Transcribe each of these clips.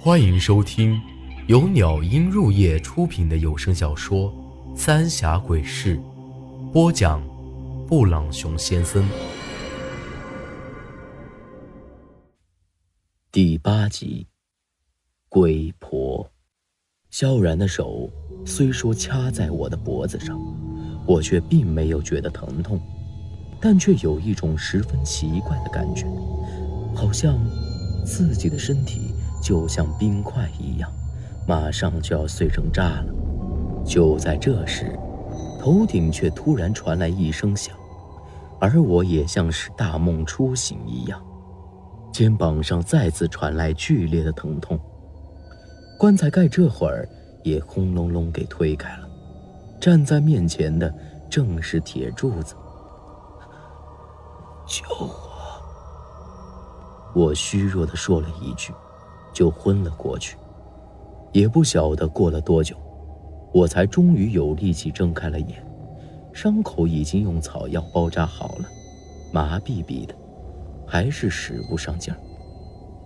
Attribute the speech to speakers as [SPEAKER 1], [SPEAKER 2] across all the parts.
[SPEAKER 1] 欢迎收听由鸟音入夜出品的有声小说《三峡鬼事》，播讲：布朗熊先生。
[SPEAKER 2] 第八集，鬼婆。萧然的手虽说掐在我的脖子上，我却并没有觉得疼痛，但却有一种十分奇怪的感觉，好像自己的身体。就像冰块一样，马上就要碎成渣了。就在这时，头顶却突然传来一声响，而我也像是大梦初醒一样，肩膀上再次传来剧烈的疼痛。棺材盖这会儿也轰隆隆给推开了，站在面前的正是铁柱子。救我！我虚弱的说了一句。就昏了过去，也不晓得过了多久，我才终于有力气睁开了眼。伤口已经用草药包扎好了，麻痹痹的，还是使不上劲儿。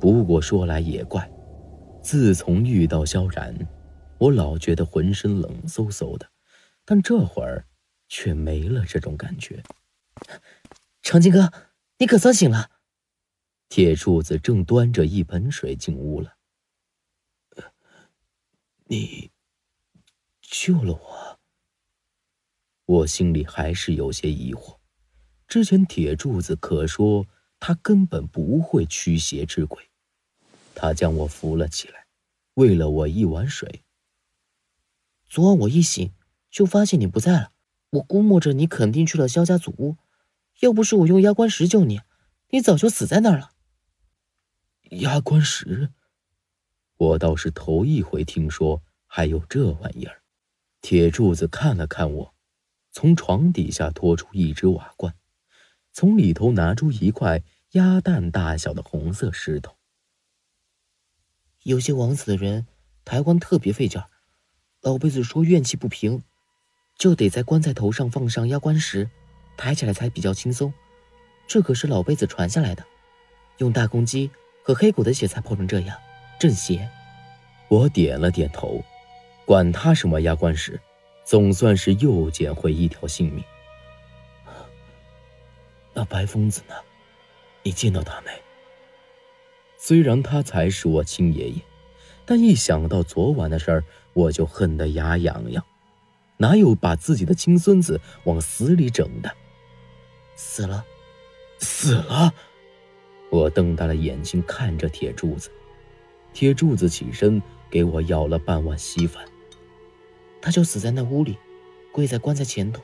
[SPEAKER 2] 不过说来也怪，自从遇到萧然，我老觉得浑身冷飕飕的，但这会儿却没了这种感觉。
[SPEAKER 3] 长青哥，你可算醒了。
[SPEAKER 2] 铁柱子正端着一盆水进屋了。你救了我，我心里还是有些疑惑。之前铁柱子可说他根本不会驱邪治鬼，他将我扶了起来，喂了我一碗水。
[SPEAKER 3] 昨晚我一醒就发现你不在了，我估摸着你肯定去了萧家祖屋，要不是我用压棺石救你，你早就死在那儿了。
[SPEAKER 2] 压棺石，我倒是头一回听说还有这玩意儿。铁柱子看了看我，从床底下拖出一只瓦罐，从里头拿出一块鸭蛋大小的红色石头。
[SPEAKER 3] 有些枉死的人抬棺特别费劲儿，老辈子说怨气不平，就得在棺材头上放上压棺石，抬起来才比较轻松。这可是老辈子传下来的，用大公鸡。和黑狗的血才破成这样，镇邪。
[SPEAKER 2] 我点了点头，管他什么压棺石，总算是又捡回一条性命。那白疯子呢？你见到他没？虽然他才是我亲爷爷，但一想到昨晚的事儿，我就恨得牙痒痒。哪有把自己的亲孙子往死里整的？
[SPEAKER 3] 死了，
[SPEAKER 2] 死了。我瞪大了眼睛看着铁柱子，铁柱子起身给我舀了半碗稀饭。
[SPEAKER 3] 他就死在那屋里，跪在棺材前头，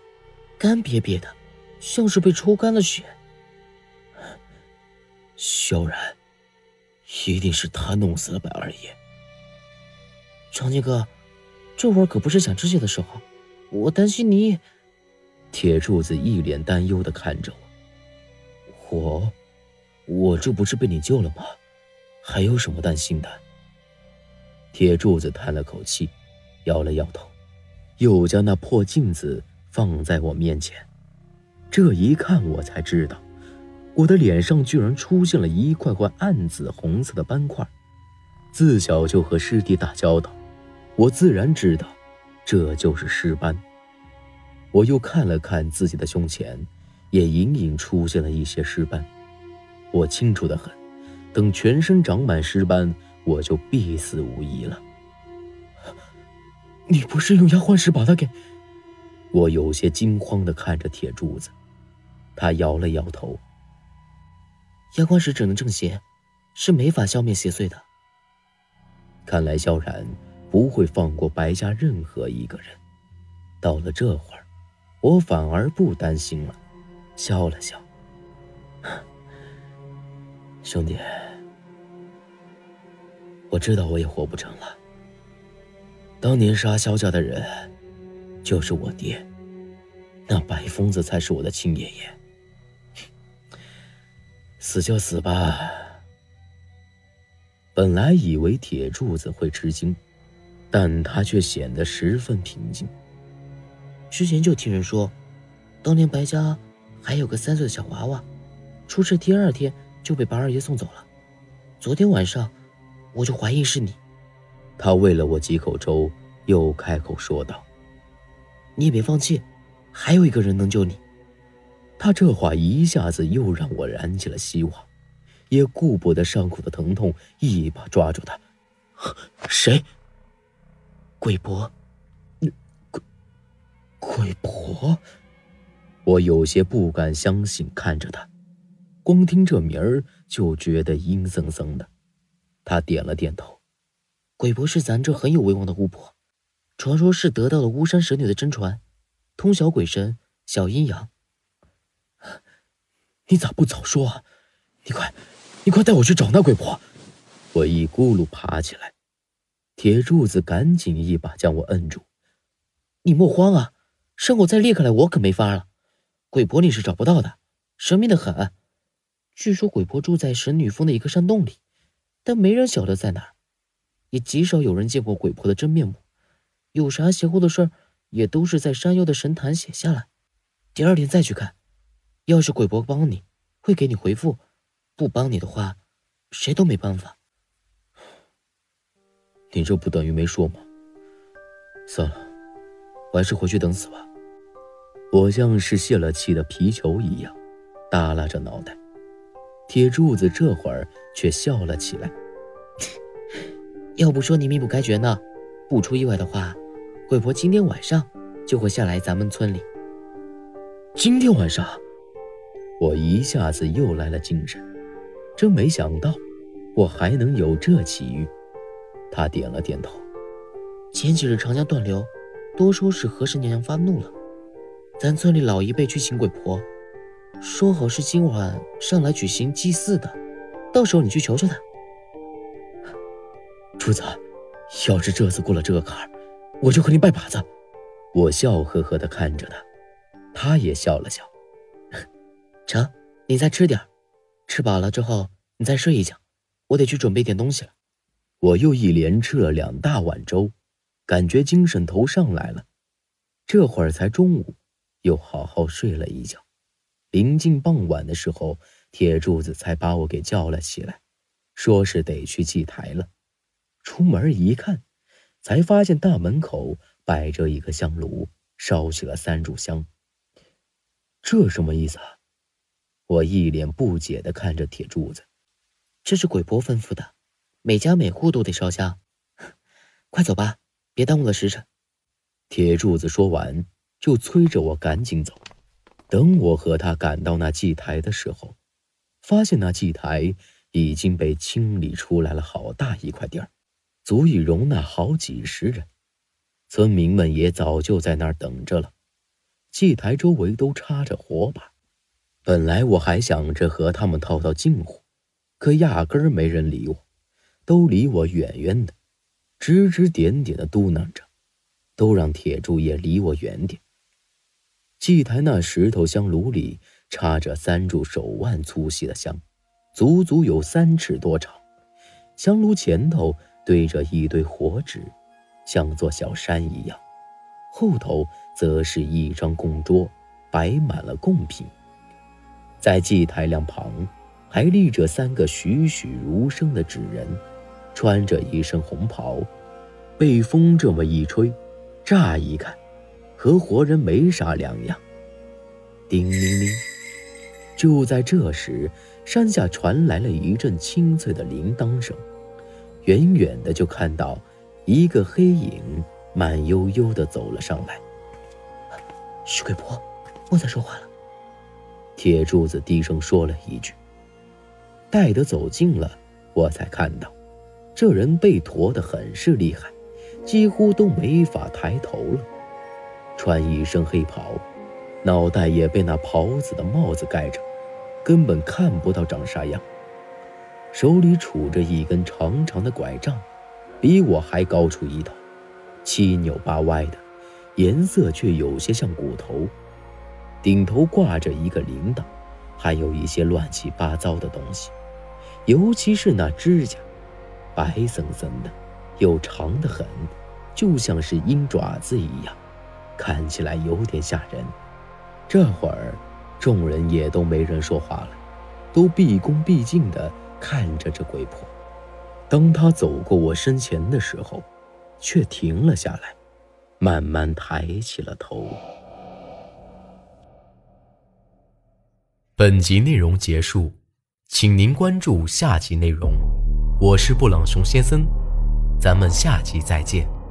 [SPEAKER 3] 干瘪瘪的，像是被抽干了血。
[SPEAKER 2] 萧然，一定是他弄死了白二爷。
[SPEAKER 3] 长青哥，这会儿可不是想这些的时候，我担心你。
[SPEAKER 2] 铁柱子一脸担忧的看着我，我。我这不是被你救了吗？还有什么担心的？铁柱子叹了口气，摇了摇头，又将那破镜子放在我面前。这一看，我才知道，我的脸上居然出现了一块块暗紫红色的斑块。自小就和尸体打交道，我自然知道，这就是尸斑。我又看了看自己的胸前，也隐隐出现了一些尸斑。我清楚的很，等全身长满尸斑，我就必死无疑了。你不是用压幻石把他给……我有些惊慌的看着铁柱子，他摇了摇头。
[SPEAKER 3] 压幻石只能正邪，是没法消灭邪祟的。
[SPEAKER 2] 看来萧然不会放过白家任何一个人。到了这会儿，我反而不担心了，笑了笑。兄弟，我知道我也活不成了。当年杀萧家的人，就是我爹，那白疯子才是我的亲爷爷。死就死吧。本来以为铁柱子会吃惊，但他却显得十分平静。
[SPEAKER 3] 之前就听人说，当年白家还有个三岁的小娃娃，出事第二天。就被白二爷送走了。昨天晚上，我就怀疑是你。
[SPEAKER 2] 他喂了我几口粥，又开口说道：“
[SPEAKER 3] 你也别放弃，还有一个人能救你。”
[SPEAKER 2] 他这话一下子又让我燃起了希望，也顾不得伤口的疼痛，一把抓住他：“
[SPEAKER 3] 谁？鬼婆？
[SPEAKER 2] 鬼？鬼婆？”我有些不敢相信，看着他，光听这名儿就觉得阴森森的。他点了点头。
[SPEAKER 3] 鬼婆是咱这很有威望的巫婆，传说是得到了巫山神女的真传，通晓鬼神、晓阴阳。
[SPEAKER 2] 你咋不早说啊？你快，你快带我去找那鬼婆！我一咕噜爬起来，铁柱子赶紧一把将我摁住。
[SPEAKER 3] 你莫慌啊，伤口再裂开来，我可没法了。鬼婆你是找不到的，神秘的很。据说鬼婆住在神女峰的一个山洞里，但没人晓得在哪。也极少有人见过鬼婆的真面目，有啥邪乎的事儿，也都是在山腰的神坛写下来，第二天再去看。要是鬼婆帮你，会给你回复；不帮你的话，谁都没办法。
[SPEAKER 2] 你这不等于没说吗？算了，我还是回去等死吧。我像是泄了气的皮球一样，耷拉着脑袋。铁柱子这会儿却笑了起来。
[SPEAKER 3] 要不说你命不该绝呢？不出意外的话，鬼婆今天晚上就会下来咱们村里。
[SPEAKER 2] 今天晚上，我一下子又来了精神，真没想到我还能有这奇遇。他点了点头。
[SPEAKER 3] 前几日长江断流，多说是和氏娘娘发怒了，咱村里老一辈去请鬼婆，说好是今晚上来举行祭祀的，到时候你去求求他。
[SPEAKER 2] 主子，要是这次过了这个坎儿，我就和你拜把子。我笑呵呵地看着他，他也笑了笑。
[SPEAKER 3] 成，你再吃点吃饱了之后你再睡一觉，我得去准备点东西了。
[SPEAKER 2] 我又一连吃了两大碗粥，感觉精神头上来了。这会儿才中午，又好好睡了一觉。临近傍晚的时候，铁柱子才把我给叫了起来，说是得去祭台了。出门一看，才发现大门口摆着一个香炉，烧起了三炷香。这什么意思啊？我一脸不解的看着铁柱子。
[SPEAKER 3] 这是鬼婆吩咐的，每家每户都得烧香。快走吧，别耽误了时辰。
[SPEAKER 2] 铁柱子说完，就催着我赶紧走。等我和他赶到那祭台的时候，发现那祭台已经被清理出来了好大一块地儿。足以容纳好几十人，村民们也早就在那儿等着了。祭台周围都插着火把，本来我还想着和他们套套近乎，可压根儿没人理我，都离我远远的，指指点点的嘟囔着，都让铁柱也离我远点。祭台那石头香炉里插着三柱手腕粗细的香，足足有三尺多长，香炉前头。堆着一堆火纸，像座小山一样，后头则是一张供桌，摆满了贡品。在祭台两旁，还立着三个栩栩如生的纸人，穿着一身红袍，被风这么一吹，乍一看，和活人没啥两样。叮铃铃！就在这时，山下传来了一阵清脆的铃铛声。远远的就看到一个黑影慢悠悠的走了上来。
[SPEAKER 3] 徐鬼婆，莫再说话了。
[SPEAKER 2] 铁柱子低声说了一句。待得走近了，我才看到，这人被驮的很是厉害，几乎都没法抬头了。穿一身黑袍，脑袋也被那袍子的帽子盖着，根本看不到长啥样。手里杵着一根长长的拐杖，比我还高出一头，七扭八歪的，颜色却有些像骨头。顶头挂着一个铃铛，还有一些乱七八糟的东西，尤其是那指甲，白森森的，又长得很，就像是鹰爪子一样，看起来有点吓人。这会儿，众人也都没人说话了，都毕恭毕敬的。看着这鬼婆，当他走过我身前的时候，却停了下来，慢慢抬起了头。
[SPEAKER 1] 本集内容结束，请您关注下集内容。我是布朗熊先生，咱们下集再见。